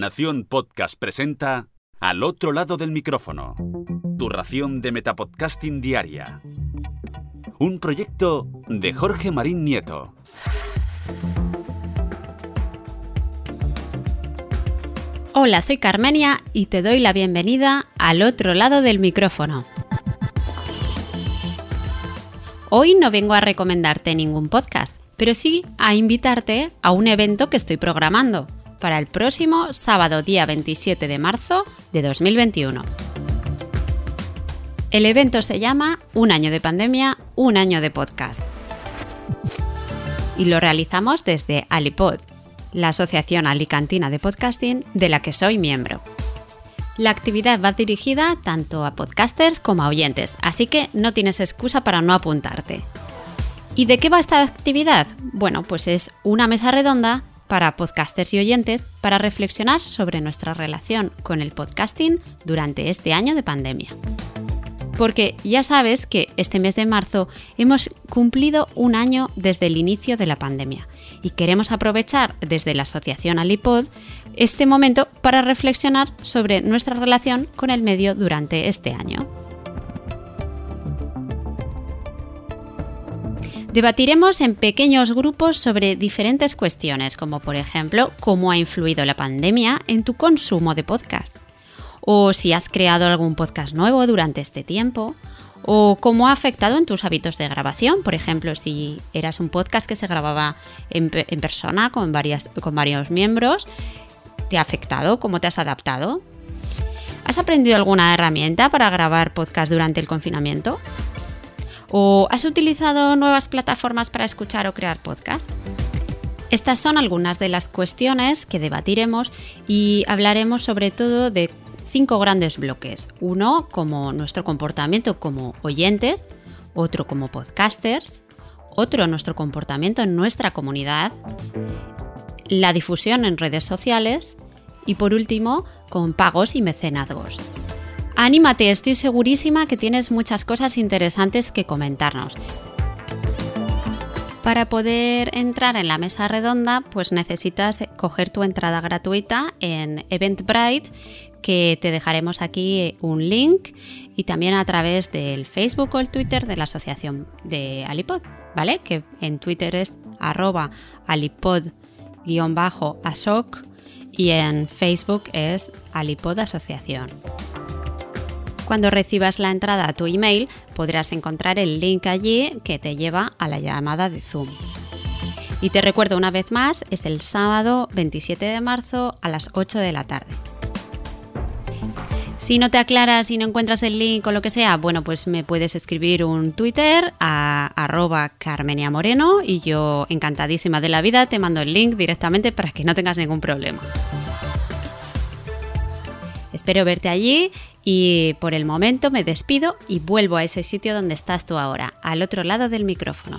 Nación Podcast presenta Al otro lado del micrófono. Tu ración de Metapodcasting Diaria. Un proyecto de Jorge Marín Nieto. Hola, soy Carmenia y te doy la bienvenida al otro lado del micrófono. Hoy no vengo a recomendarte ningún podcast, pero sí a invitarte a un evento que estoy programando para el próximo sábado día 27 de marzo de 2021. El evento se llama Un año de pandemia, un año de podcast. Y lo realizamos desde Alipod, la Asociación Alicantina de Podcasting de la que soy miembro. La actividad va dirigida tanto a podcasters como a oyentes, así que no tienes excusa para no apuntarte. ¿Y de qué va esta actividad? Bueno, pues es una mesa redonda para podcasters y oyentes para reflexionar sobre nuestra relación con el podcasting durante este año de pandemia. Porque ya sabes que este mes de marzo hemos cumplido un año desde el inicio de la pandemia y queremos aprovechar desde la asociación Alipod este momento para reflexionar sobre nuestra relación con el medio durante este año. Debatiremos en pequeños grupos sobre diferentes cuestiones, como por ejemplo cómo ha influido la pandemia en tu consumo de podcast, o si has creado algún podcast nuevo durante este tiempo, o cómo ha afectado en tus hábitos de grabación, por ejemplo, si eras un podcast que se grababa en, persona con, con varios miembros, ¿te ha afectado? ¿Cómo te has adaptado? ¿Has aprendido alguna herramienta para grabar podcast durante el confinamiento? ¿O has utilizado nuevas plataformas para escuchar o crear podcast? Estas son algunas de las cuestiones que debatiremos y hablaremos sobre todo de cinco grandes bloques. Uno como nuestro comportamiento como oyentes, otro como podcasters, otro nuestro comportamiento en nuestra comunidad, la difusión en redes sociales y por último con pagos y mecenazgos. Anímate, estoy segurísima que tienes muchas cosas interesantes que comentarnos. Para poder entrar en la mesa redonda, pues necesitas coger tu entrada gratuita en Eventbrite, que te dejaremos aquí un link y también a través del Facebook o el Twitter de la asociación de Alipod, ¿vale? Que en Twitter es arroba alipod-asoc y en Facebook es Alipod Asociación. Cuando recibas la entrada a tu email podrás encontrar el link allí que te lleva a la llamada de Zoom. Y te recuerdo una vez más, es el sábado 27 de marzo a las 8 de la tarde. Si no te aclaras y no encuentras el link o lo que sea, bueno, pues me puedes escribir un Twitter a arroba Carmenia Moreno y yo encantadísima de la vida te mando el link directamente para que no tengas ningún problema. Espero verte allí y por el momento me despido y vuelvo a ese sitio donde estás tú ahora, al otro lado del micrófono.